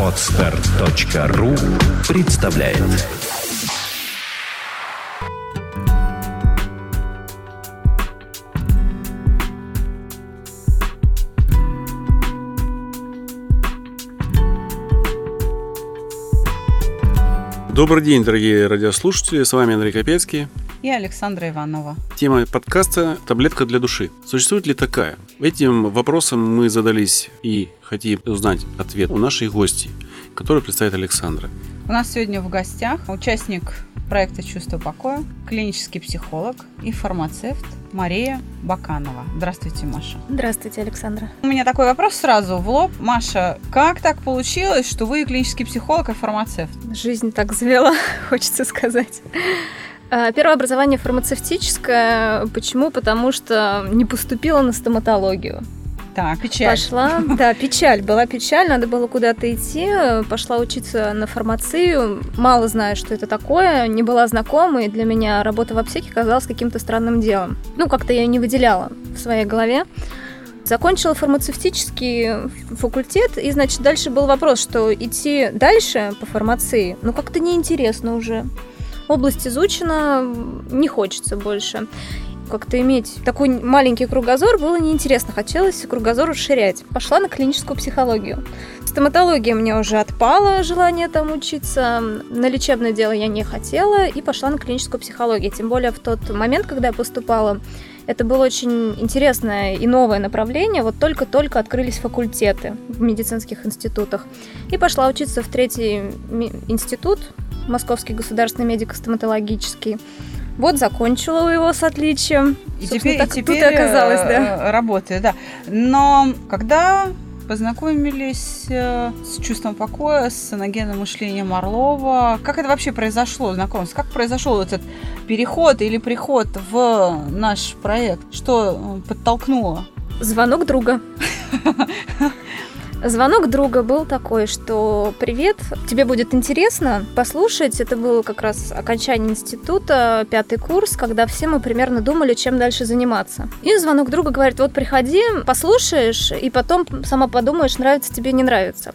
Отстар.ру представляет Добрый день, дорогие радиослушатели. С вами Андрей Капецкий. И Александра Иванова. Тема подкаста «Таблетка для души». Существует ли такая? Этим вопросом мы задались и хотим узнать ответ у нашей гости, которую представит Александра. У нас сегодня в гостях участник проекта «Чувство покоя», клинический психолог и фармацевт Мария Баканова. Здравствуйте, Маша. Здравствуйте, Александра. У меня такой вопрос сразу в лоб. Маша, как так получилось, что вы клинический психолог и фармацевт? Жизнь так завела, хочется сказать. А, первое образование фармацевтическое. Почему? Потому что не поступила на стоматологию. Так, печаль. Пошла, да, печаль. Была печаль, надо было куда-то идти. Пошла учиться на фармацию. Мало знаю, что это такое. Не была знакома, и для меня работа в аптеке казалась каким-то странным делом. Ну, как-то я не выделяла в своей голове. Закончила фармацевтический факультет, и, значит, дальше был вопрос, что идти дальше по фармации, ну, как-то неинтересно уже. Область изучена, не хочется больше как-то иметь такой маленький кругозор было неинтересно. Хотелось кругозор расширять. Пошла на клиническую психологию. Стоматология мне уже отпала, желание там учиться. На лечебное дело я не хотела и пошла на клиническую психологию. Тем более в тот момент, когда я поступала, это было очень интересное и новое направление. Вот только-только открылись факультеты в медицинских институтах. И пошла учиться в третий институт, Московский государственный медико-стоматологический. Вот закончила его с отличием. И теперь, так, и теперь тут и оказалось, да. Э, работает, да. Но когда познакомились э, с чувством покоя, с аногенным мышлением Орлова. Как это вообще произошло, знакомство? Как произошел этот переход или приход в наш проект? Что э, подтолкнуло? Звонок друга. Звонок друга был такой, что «Привет, тебе будет интересно послушать». Это был как раз окончание института, пятый курс, когда все мы примерно думали, чем дальше заниматься. И звонок друга говорит «Вот приходи, послушаешь, и потом сама подумаешь, нравится тебе, не нравится».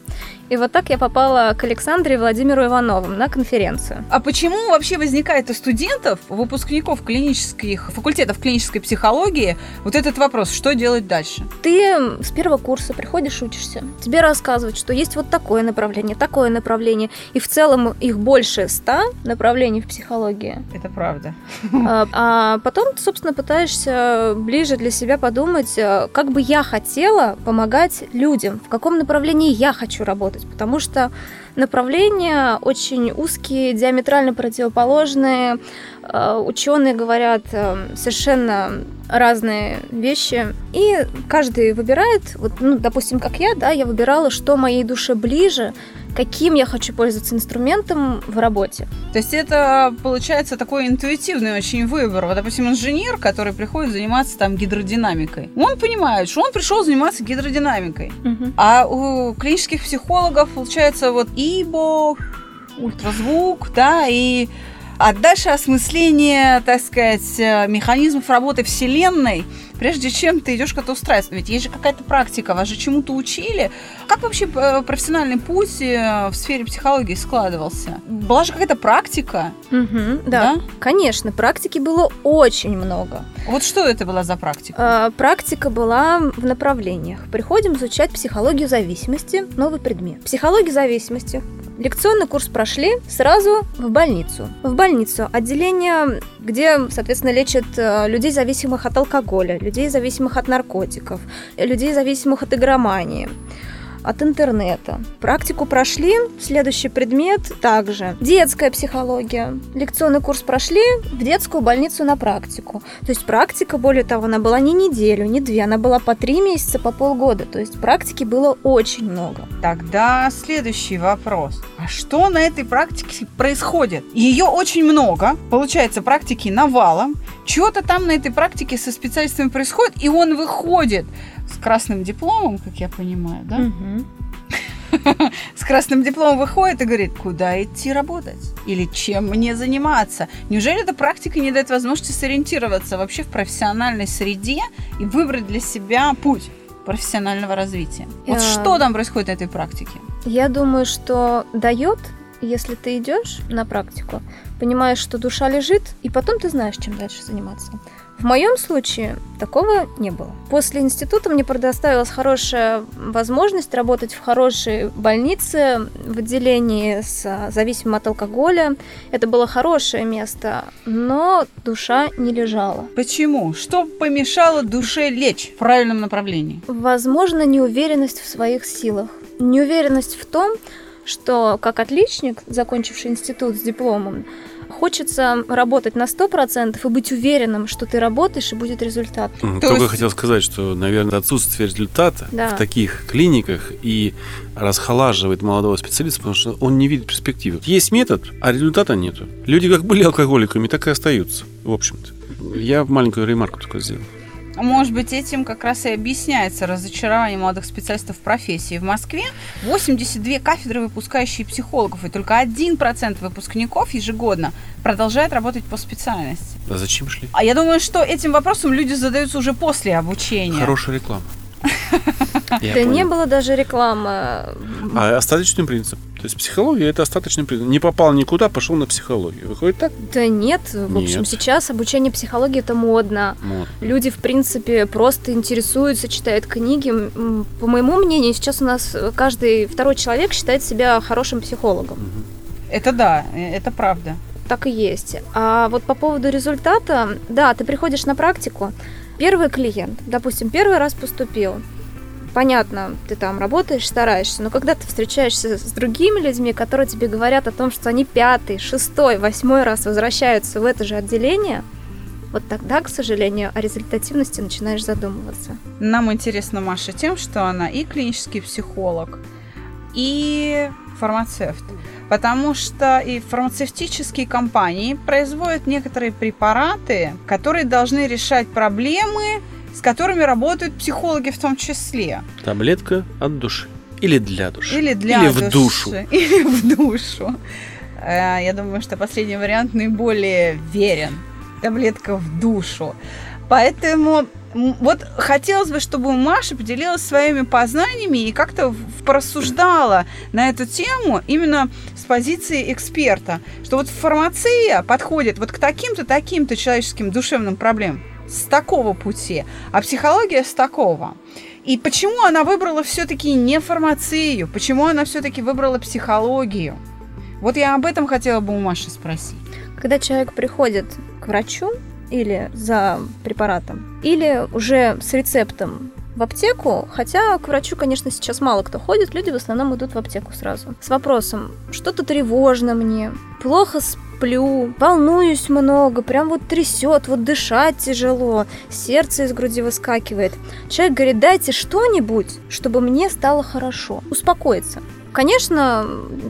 И вот так я попала к Александре Владимиру Иванову на конференцию. А почему вообще возникает у студентов, выпускников клинических факультетов клинической психологии вот этот вопрос, что делать дальше? Ты с первого курса приходишь, учишься. Тебе рассказывают, что есть вот такое направление, такое направление. И в целом их больше ста направлений в психологии. Это правда. А, а потом ты, собственно, пытаешься ближе для себя подумать, э, как бы я хотела помогать людям, в каком направлении я хочу работать работать, потому что направления очень узкие, диаметрально противоположные. Э, ученые говорят э, совершенно разные вещи, и каждый выбирает, вот, ну, допустим, как я, да, я выбирала, что моей душе ближе, каким я хочу пользоваться инструментом в работе. То есть это получается такой интуитивный очень выбор. Вот, допустим, инженер, который приходит заниматься там гидродинамикой, он понимает, что он пришел заниматься гидродинамикой. Угу. А у клинических психологов получается вот ИБО, ультразвук, да, и а дальше осмысление, так сказать, э, механизмов работы Вселенной, прежде чем ты идешь как-то устраиваться. Ведь есть же какая-то практика, вас же чему-то учили. Как вообще э, профессиональный путь э, в сфере психологии складывался? Была же какая-то практика? Угу, да, да, конечно, практики было очень много. Вот что это была за практика? А, практика была в направлениях. Приходим изучать психологию зависимости, новый предмет. Психология зависимости Лекционный курс прошли сразу в больницу. В больницу отделение, где, соответственно, лечат э, людей, зависимых от алкоголя, людей, зависимых от наркотиков, людей, зависимых от игромании от интернета. Практику прошли, следующий предмет также. Детская психология. Лекционный курс прошли, в детскую больницу на практику. То есть практика, более того, она была не неделю, не две, она была по три месяца, по полгода. То есть практики было очень много. Тогда следующий вопрос. А что на этой практике происходит? Ее очень много. Получается, практики навалом. Чего-то там на этой практике со специалистами происходит, и он выходит с красным дипломом, как я понимаю, да? С красным дипломом выходит и говорит, куда идти работать? Или чем мне заниматься? Неужели эта практика не дает возможности сориентироваться вообще в профессиональной среде и выбрать для себя путь? профессионального развития. Вот Я- что там происходит на этой практике? Я думаю, что дает, если ты идешь на практику, понимаешь, что душа лежит, и потом ты знаешь, чем дальше заниматься. В моем случае такого не было. После института мне предоставилась хорошая возможность работать в хорошей больнице в отделении с зависимым от алкоголя. Это было хорошее место, но душа не лежала. Почему? Что помешало душе лечь в правильном направлении? Возможно, неуверенность в своих силах. Неуверенность в том, что как отличник, закончивший институт с дипломом, хочется работать на 100% и быть уверенным, что ты работаешь и будет результат. То Только есть- хотел сказать, что, наверное, отсутствие результата Да. в таких клиниках и расхолаживает молодого специалиста, потому что он не видит перспективы. Есть метод, а результата нету. Люди как были алкоголиками, так и остаются, в общем-то. Я маленькую ремарку только сделал. Может быть, этим как раз и объясняется разочарование молодых специалистов в профессии. В Москве 82 кафедры, выпускающие психологов, и только 1% выпускников ежегодно продолжает работать по специальности. А зачем шли? А я думаю, что этим вопросом люди задаются уже после обучения. Хорошая реклама. Я да не было даже рекламы. А остаточный принцип. То есть психология это остаточный принцип. Не попал никуда, пошел на психологию. Выходит так? Да нет, в общем, Нет. сейчас обучение психологии это модно. Вот. Люди, в принципе, просто интересуются, читают книги. По моему мнению, сейчас у нас каждый второй человек считает себя хорошим психологом. Это да, э, это правда. Так и есть. А вот по поводу результата, да, ты приходишь на практику, первый клиент, допустим, первый раз поступил, понятно, ты там работаешь, стараешься, но когда ты встречаешься с другими людьми, которые тебе говорят о том, что они пятый, шестой, восьмой раз возвращаются в это же отделение, вот тогда, к сожалению, о результативности начинаешь задумываться. Нам интересна Маша тем, что она и клинический психолог, и фармацевт. Потому что и фармацевтические компании производят некоторые препараты, которые должны решать проблемы, с которыми работают психологи в том числе. Таблетка от души. Или для души. Или для Или в души, душу. Или в душу. Э, Я думаю, что последний вариант наиболее верен. Таблетка в душу. Поэтому вот хотелось бы, чтобы Маша поделилась своими познаниями и как-то порассуждала на эту тему именно с позиции эксперта, что вот фармация подходит вот к таким-то, таким-то человеческим душевным проблемам с такого пути, а психология с такого. И почему она выбрала все-таки не фармацию? Почему она все-таки выбрала психологию? Вот я об этом хотела бы у Маши спросить. Когда человек приходит к врачу или за препаратом, или уже с рецептом в аптеку, хотя к врачу, конечно, сейчас мало кто ходит, люди в основном идут в аптеку сразу. С вопросом, что-то тревожно мне, плохо сплю, волнуюсь много, прям вот трясет, вот дышать тяжело, сердце из груди выскакивает. Человек говорит, дайте что-нибудь, чтобы мне стало хорошо, успокоиться. Конечно,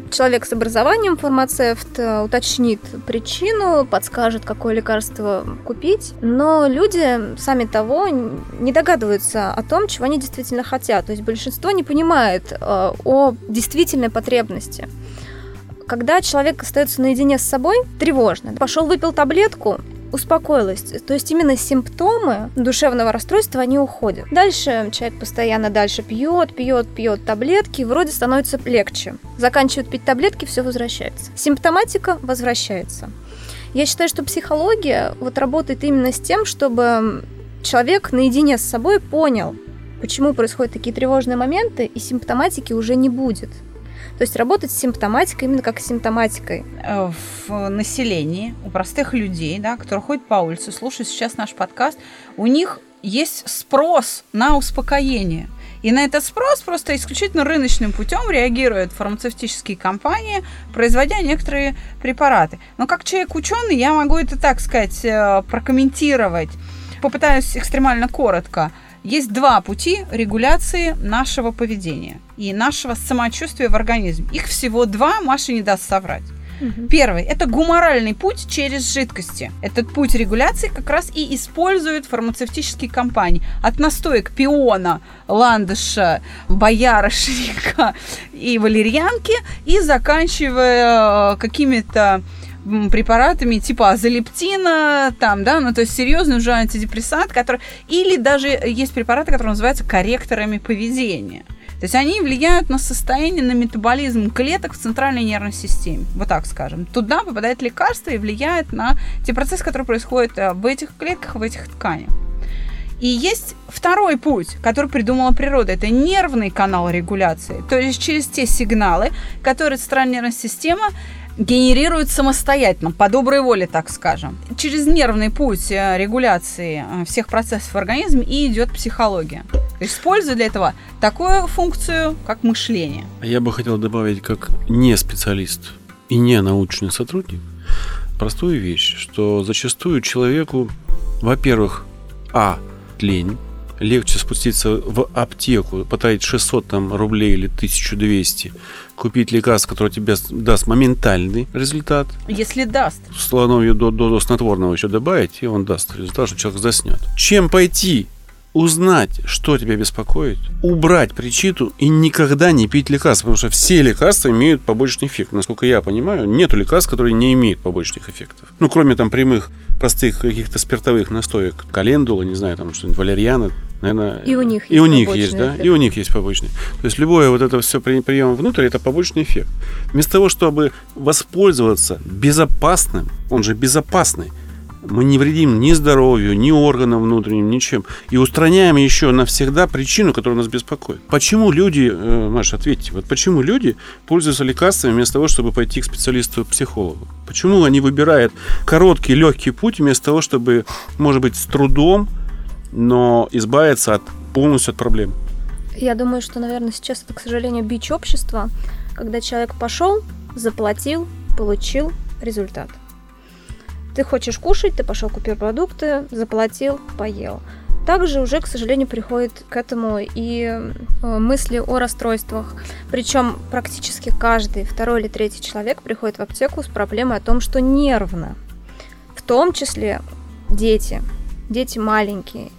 человек с образованием фармацевт э, уточнит причину, подскажет, какое лекарство купить, но люди, сами того, не догадываются о том, чего они действительно хотят. То есть большинство не понимает э, о действительной потребности. Когда человек остается наедине с собой, тревожно. Пошел, выпил таблетку, успокоилась. То есть именно симптомы душевного расстройства, они уходят. Дальше человек постоянно дальше пьет, пьет, пьет таблетки, вроде становится легче. Заканчивает пить таблетки, все возвращается. Симптоматика возвращается. Я считаю, что психология вот работает именно с тем, чтобы человек наедине с собой понял, почему происходят такие тревожные моменты, и симптоматики уже не будет. То есть работать с симптоматикой именно как с симптоматикой. Э, В населении, у простых людей, да, которые ходят по улице, слушают сейчас наш подкаст, у них есть спрос на успокоение. И на этот спрос просто исключительно рыночным путем реагируют фармацевтические компании, производя некоторые препараты. Но как человек ученый, я могу это, так сказать, э, прокомментировать. Попытаюсь экстремально коротко. Есть два пути регуляции нашего поведения и нашего самочувствия в организме. Их всего два, Маша не даст соврать. Первый – это гуморальный путь через жидкости. Этот путь регуляции как раз и используют фармацевтические компании. От настоек пиона, ландыша, боярышника и валерьянки и заканчивая э, какими-то препаратами типа азолептина, там, да, ну то есть серьезный уже антидепрессант, который... Или даже есть препараты, которые называются корректорами поведения. То есть они влияют на состояние, на метаболизм клеток в центральной нервной системе. Вот так скажем. Туда попадает лекарство и влияет на те процессы, которые происходят э, в этих клетках, в этих тканях. И есть второй путь, который придумала природа. Это нервный канал регуляции. То есть через те сигналы, которые центральная нервная система генерирует самостоятельно, по доброй воле, так скажем. Через нервный путь э, регуляции э, всех процессов в организме и идет психология. Используя для этого такую функцию, как мышление. Я бы хотел добавить, как не специалист и не научный сотрудник, простую вещь, что зачастую человеку, во-первых, а, лень, легче спуститься в аптеку, потратить 600 там, рублей или 1200, купить лекарство, которое тебе даст моментальный результат. Если даст. Слоновью до, до, до снотворного еще добавить, и он даст результат, что человек заснет. Чем пойти узнать, что тебя беспокоит, убрать причину и никогда не пить лекарства, потому что все лекарства имеют побочный эффект. Насколько я понимаю, нету лекарств, которые не имеют побочных эффектов. Ну, кроме там прямых, простых каких-то спиртовых настоек, календула, не знаю, там что-нибудь, валерьяна, наверное. И у них и у них есть, да, эффект. и у них есть побочный. То есть любое вот это все прием внутрь, это побочный эффект. Вместо того, чтобы воспользоваться безопасным, он же безопасный, мы не вредим ни здоровью, ни органам внутренним, ничем. И устраняем еще навсегда причину, которая нас беспокоит. Почему люди, э, Маша, ответьте, вот почему люди пользуются лекарствами вместо того, чтобы пойти к специалисту-психологу? Почему они выбирают короткий, легкий путь вместо того, чтобы, может быть, с трудом, но избавиться от, полностью от проблем? Я думаю, что, наверное, сейчас это, к сожалению, бич общества, когда человек пошел, заплатил, получил результат. Ты хочешь кушать, ты пошел купил продукты, заплатил, поел. Также уже, к сожалению, приходит к этому и э, мысли о расстройствах. Причем практически каждый второй или третий человек приходит в аптеку с проблемой о том, что нервно. В том числе дети. Дети маленькие.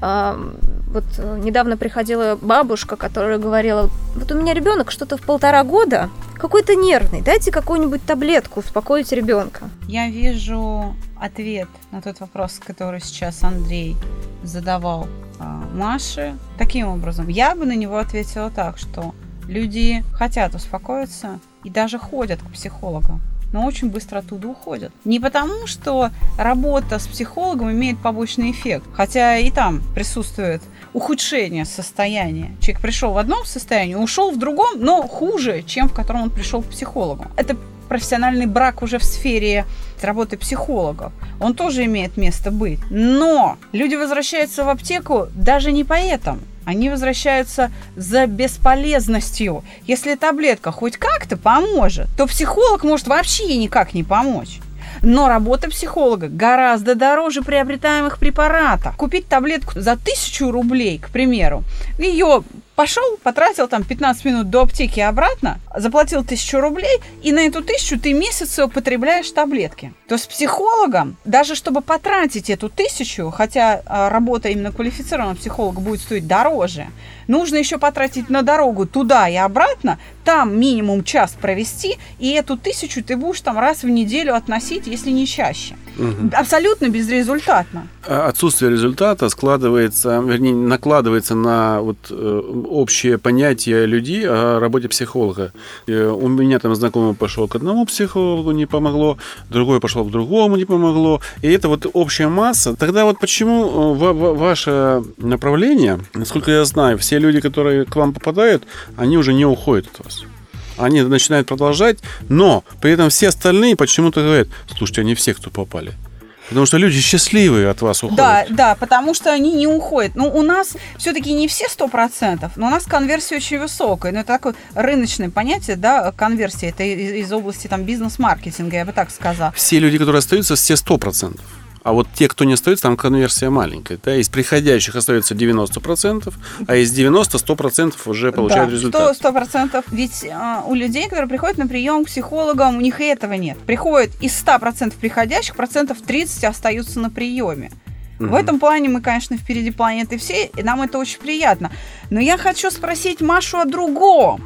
Вот э, недавно приходила бабушка, которая говорила, вот у меня ребенок что-то в полтора года, какой-то нервный, дайте какую-нибудь таблетку, успокоить ребенка. Я вижу ответ на тот вопрос, который сейчас Андрей задавал а, Маше. Таким образом, я бы на него ответила так, что люди хотят успокоиться и даже ходят к психологам но очень быстро оттуда уходят. Не потому, что работа с психологом имеет побочный эффект, хотя и там присутствует ухудшение состояния. Человек пришел в одном состоянии, ушел в другом, но хуже, чем в котором он пришел к психологу. Это профессиональный брак уже в сфере работы психологов. Он тоже имеет место быть. Но люди возвращаются в аптеку даже не поэтому. Они возвращаются за бесполезностью. Если таблетка хоть как-то поможет, то психолог может вообще никак не помочь. Но работа психолога гораздо дороже приобретаемых препаратов. Купить таблетку за тысячу рублей, к примеру, ее пошел, потратил там 15 минут до аптеки и обратно, заплатил тысячу рублей, и на эту тысячу ты месяц употребляешь таблетки. То есть психологом, даже чтобы потратить эту тысячу, хотя а, работа именно квалифицированного психолога будет стоить дороже, нужно еще потратить на дорогу туда и обратно, там минимум час провести, и эту тысячу ты будешь там раз в неделю относить, если не чаще. Угу. Абсолютно безрезультатно. А отсутствие результата складывается, вернее, накладывается на вот э, общее понятие людей о работе психолога. Э, у меня там знакомый пошел к одному психологу, не помогло, другой пошел к другому, не помогло. И это вот общая масса. Тогда вот почему э, ваше направление, насколько я знаю, все люди, которые к вам попадают, они уже не уходят от вас они начинают продолжать, но при этом все остальные почему-то говорят, слушайте, они все, кто попали. Потому что люди счастливые от вас уходят. Да, да, потому что они не уходят. Ну, у нас все-таки не все сто процентов, но у нас конверсия очень высокая. Ну, это такое рыночное понятие, да, конверсия. Это из, из области там бизнес-маркетинга, я бы так сказала. Все люди, которые остаются, все сто процентов. А вот те, кто не остается, там конверсия маленькая. Да? Из приходящих остается 90%, а из 90 100% уже получают да, результат. 100%, 100%. Ведь а, у людей, которые приходят на прием к психологам, у них и этого нет. Приходят из 100% приходящих, процентов 30 остаются на приеме. Угу. В этом плане мы, конечно, впереди планеты всей, и нам это очень приятно. Но я хочу спросить Машу о другом.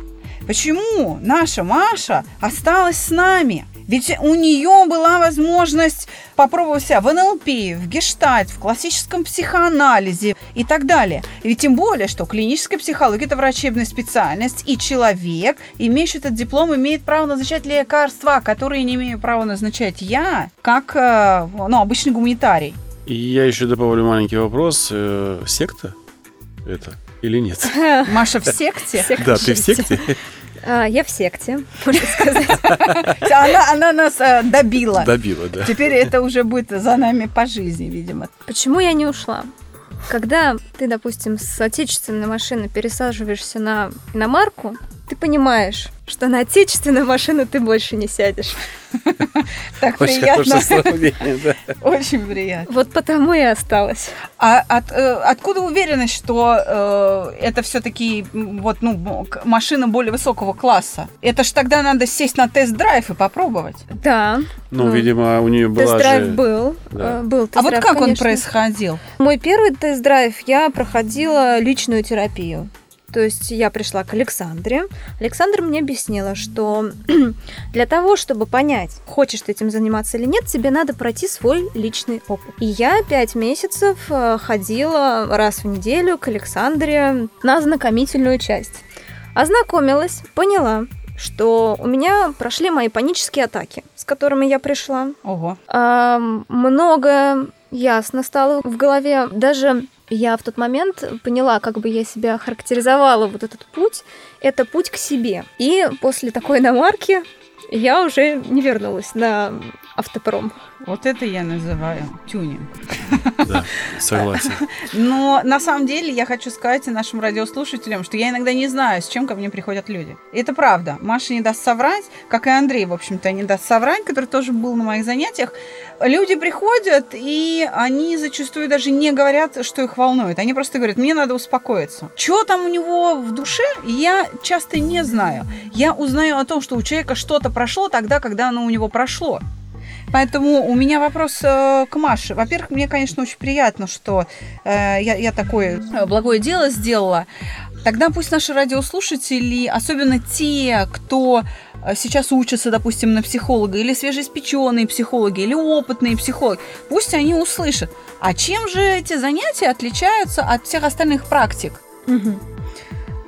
Почему наша Маша осталась с нами? Ведь у нее была возможность попробовать себя в НЛП, в гештальт, в классическом психоанализе и так далее. Ведь тем более, что клиническая психология – это врачебная специальность, и человек, имеющий этот диплом, имеет право назначать лекарства, которые не имею права назначать я, как э, ну, обычный гуманитарий. И я еще добавлю маленький вопрос. Э, секта это или нет? Маша в секте? Да, ты в секте? А, я в секте, можно сказать. Она, она нас э, добила. Добила, да. Теперь это уже будет за нами по жизни, видимо. Почему я не ушла? Когда ты, допустим, с отечественной машины пересаживаешься на иномарку, ты понимаешь, что на отечественную машину ты больше не сядешь. Так Очень приятно. Очень приятно. Вот потому и осталась. А э, откуда уверенность, что э, это все-таки вот, ну, машина более высокого класса? Это ж тогда надо сесть на тест-драйв и попробовать. Да, Ну, Ну, видимо, у нее была тест-драйв был. Э, Был а вот как он происходил? Мой первый тест-драйв я проходила личную терапию. То есть я пришла к Александре. Александра мне объяснила, что для того, чтобы понять, хочешь ты этим заниматься или нет, тебе надо пройти свой личный опыт. И я пять месяцев э, ходила раз в неделю к Александре на знакомительную часть. Ознакомилась, поняла, что у меня прошли мои панические атаки, с которыми я пришла. Ого. А, много ясно стало в голове. Даже я в тот момент поняла, как бы я себя характеризовала вот этот путь. Это путь к себе. И после такой намарки я уже не вернулась на автопром. Вот это я называю тюнинг. Да, согласен. Но на самом деле я хочу сказать нашим радиослушателям, что я иногда не знаю, с чем ко мне приходят люди. И это правда. Маша не даст соврать, как и Андрей, в общем-то, не даст соврать, который тоже был на моих занятиях. Люди приходят, и они зачастую даже не говорят, что их волнует. Они просто говорят, мне надо успокоиться. Что там у него в душе, я часто не знаю. Я узнаю о том, что у человека что-то прошло тогда, когда оно у него прошло. Поэтому у меня вопрос э, к Маше. Во-первых, мне, конечно, очень приятно, что э, я, я такое э, благое дело сделала. Тогда пусть наши радиослушатели, особенно те, кто э, сейчас учатся, допустим, на психолога, или свежеиспеченные психологи, или опытные психологи, пусть они услышат, а чем же эти занятия отличаются от всех остальных практик?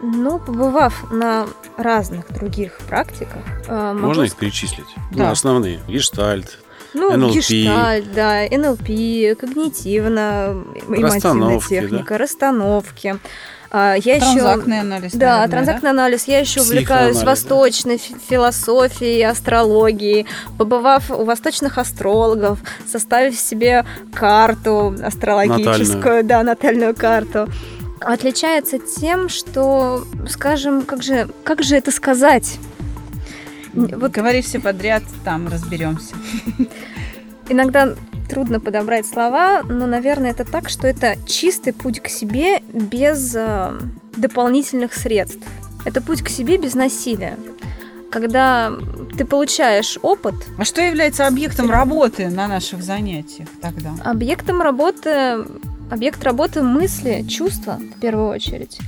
Ну, побывав на разных других практиках, э, могу Можно их перечислить? Да. Ну, основные. Гештальт. Ну, NLP. гештальт, да, НЛП, когнитивно-эмоционная Расстановки, техника, расстановки. А, Я еще... Транзактный анализ. Да, наверное, транзактный анализ. Я еще увлекаюсь да? восточной фи- философией, астрологией. Побывав у восточных астрологов, составив себе карту астрологическую, да, натальную карту. Отличается тем, что, скажем, как же, как же это сказать? Вот Говори все подряд, там разберемся. Иногда трудно подобрать слова, но, наверное, это так, что это чистый путь к себе без э, дополнительных средств. Это путь к себе без насилия. Когда ты получаешь опыт, А что является объектом работы на наших занятиях тогда? объектом работы, объект работы мысли, чувства в первую очередь.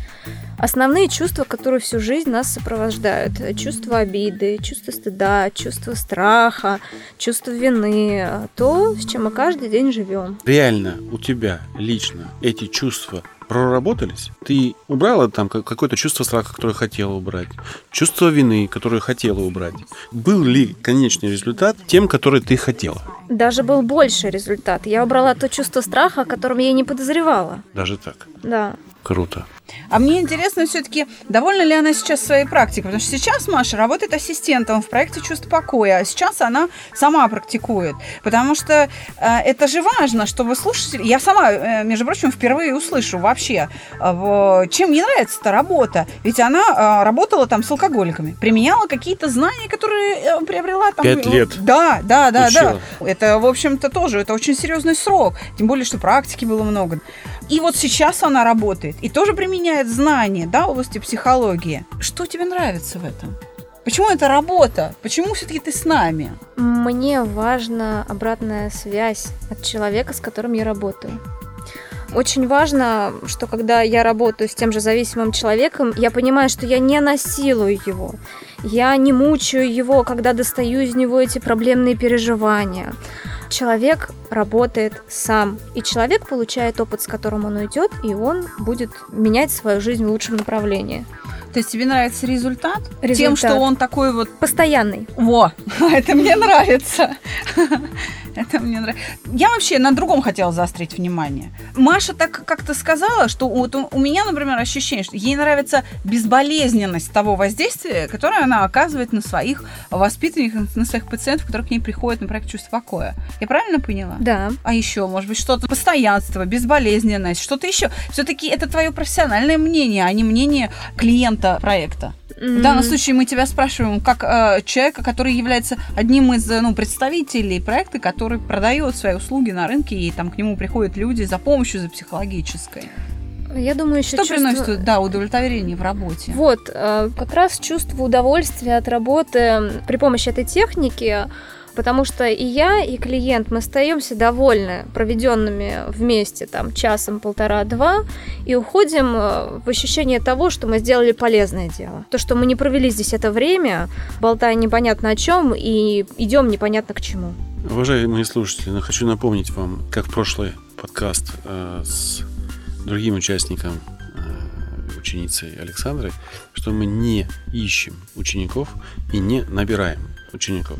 Основные чувства, которые всю жизнь нас сопровождают. Чувство обиды, чувство стыда, чувство страха, чувство вины. То, с чем мы каждый день живем. Реально у тебя лично эти чувства проработались? Ты убрала там как- какое-то чувство страха, которое хотела убрать, чувство вины, которое хотела убрать. Был ли конечный результат тем, который ты хотела? Даже был больше результат. Я убрала то чувство страха, о котором я и не подозревала. Даже так. Да. Круто. А мне интересно все-таки, довольна ли она сейчас своей практикой? Потому что сейчас Маша работает ассистентом в проекте «Чувство покоя», а сейчас она сама практикует. Потому что э, это же важно, чтобы слушатели... Я сама, э, между прочим, впервые услышу вообще, э, чем мне нравится эта работа. Ведь она э, работала там с алкоголиками, применяла какие-то знания, которые э, приобрела там... Пять лет. Да, да, да, Учила. да. Это, в общем-то, тоже, это очень серьезный срок. Тем более, что практики было много. И вот сейчас она работает и тоже применяет знания, да, в области психологии. Что тебе нравится в этом? Почему это работа? Почему все-таки ты с нами? Мне важна обратная связь от человека, с которым я работаю. Очень важно, что когда я работаю с тем же зависимым человеком, я понимаю, что я не насилую его. Я не мучаю его, когда достаю из него эти проблемные переживания. Человек работает сам, и человек получает опыт, с которым он уйдет, и он будет менять свою жизнь в лучшем направлении. То есть тебе нравится результат? результат. Тем, что он такой вот... Постоянный. Во, это мне нравится. Это мне нравится. Я вообще на другом хотела заострить внимание. Маша так как-то сказала, что вот у меня, например, ощущение, что ей нравится безболезненность того воздействия, которое она оказывает на своих воспитанников, на своих пациентов, которые к ней приходят на проект чувства покоя. Я правильно поняла? Да. А еще, может быть, что-то постоянство, безболезненность, что-то еще. Все-таки это твое профессиональное мнение, а не мнение клиента проекта. В данном случае мы тебя спрашиваем как э, человека, который является одним из ну, представителей проекта, который продает свои услуги на рынке, и там к нему приходят люди за помощью, за психологической. Я думаю, еще Что чувство... приносит да, удовлетворение в работе? Вот, э, как раз чувство удовольствия от работы при помощи этой техники потому что и я, и клиент, мы остаемся довольны проведенными вместе там часом, полтора-два, и уходим э, в ощущение того, что мы сделали полезное дело. То, что мы не провели здесь это время, болтая непонятно о чем, и идем непонятно к чему. Уважаемые слушатели, хочу напомнить вам, как в прошлый подкаст э, с другим участником э, ученицей Александрой, что мы не ищем учеников и не набираем учеников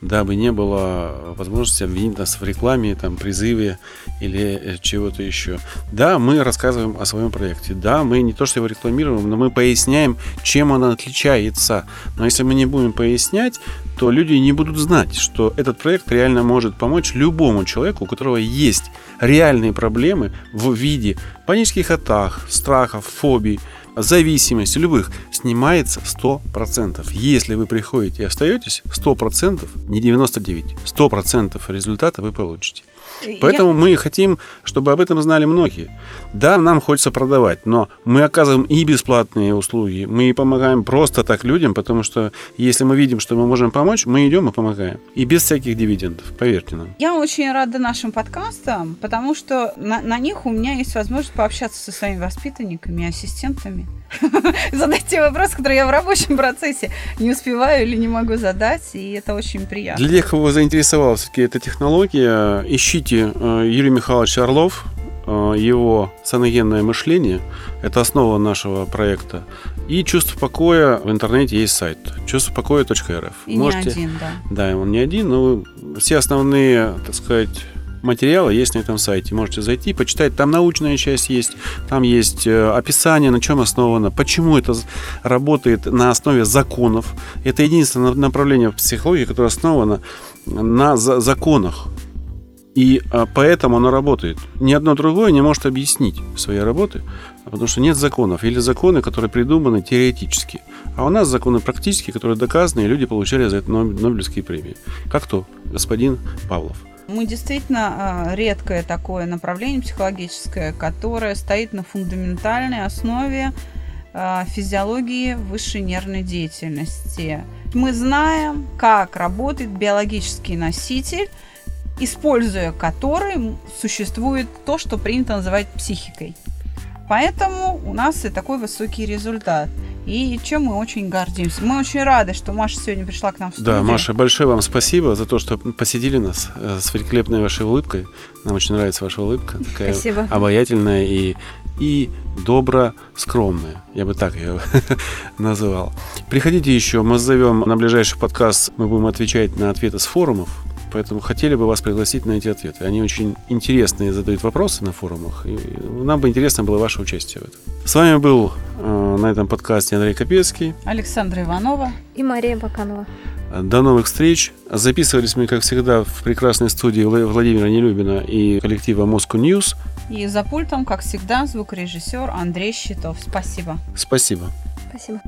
дабы не было возможности обвинить нас в рекламе, там, призыве или э, чего-то еще. Да, мы рассказываем о своем проекте. Да, мы не то, что его рекламируем, но мы поясняем, чем он отличается. Но если мы не будем пояснять, то люди не будут знать, что этот проект реально может помочь любому человеку, у которого есть реальные проблемы в виде панических атак, страхов, фобий, зависимости любых снимается 100%. Если вы приходите и остаетесь, 100%, не 99, 100% результата вы получите. Поэтому Я... мы хотим, чтобы об этом знали многие. Да, нам хочется продавать, но мы оказываем и бесплатные услуги, мы помогаем просто так людям, потому что если мы видим, что мы можем помочь, мы идем и помогаем. И без всяких дивидендов, поверьте нам. Я очень рада нашим подкастам, потому что на, на них у меня есть возможность пообщаться со своими воспитанниками, ассистентами. Задать те вопросы, которые я в рабочем процессе не успеваю или не могу задать, и это очень приятно. Для тех, кого заинтересовала все-таки эта технология, ищите э, Юрий Михайлович Орлов, э, его саногенное мышление. Это основа нашего проекта. И чувство покоя в интернете есть сайт чувствопокоя.рф. И Можете... не один, да. Да, он не один, но все основные, так сказать, материалы есть на этом сайте. Можете зайти, почитать. Там научная часть есть, там есть э, описание, на чем основано, почему это работает на основе законов. Это единственное направление в психологии, которое основано на законах. И а, поэтому оно работает. Ни одно другое не может объяснить своей работы, потому что нет законов. Или законы, которые придуманы теоретически. А у нас законы практические, которые доказаны, и люди получали за это Нобелевские премии. Как то господин Павлов. Мы действительно а, редкое такое направление психологическое, которое стоит на фундаментальной основе а, физиологии высшей нервной деятельности. Мы знаем, как работает биологический носитель, используя который существует то, что принято называть психикой. Поэтому у нас и такой высокий результат. И чем мы очень гордимся. Мы очень рады, что Маша сегодня пришла к нам в студию. Да, Маша, большое вам спасибо за то, что посетили нас э, с великолепной вашей улыбкой. Нам очень нравится ваша улыбка. Такая спасибо. обаятельная и, и добро скромная. Я бы так ее называл. Приходите еще, мы зовем на ближайший подкаст, мы будем отвечать на ответы с форумов. Поэтому хотели бы вас пригласить на эти ответы. Они очень интересные, задают вопросы на форумах. И нам бы интересно было ваше участие в этом. С вами был э, на этом подкасте Андрей Капецкий, Александра Иванова и Мария Баканова. До новых встреч. Записывались мы, как всегда, в прекрасной студии Владимира Нелюбина и коллектива Moscow News. И за пультом, как всегда, звукорежиссер Андрей Щитов. Спасибо. Спасибо. Спасибо.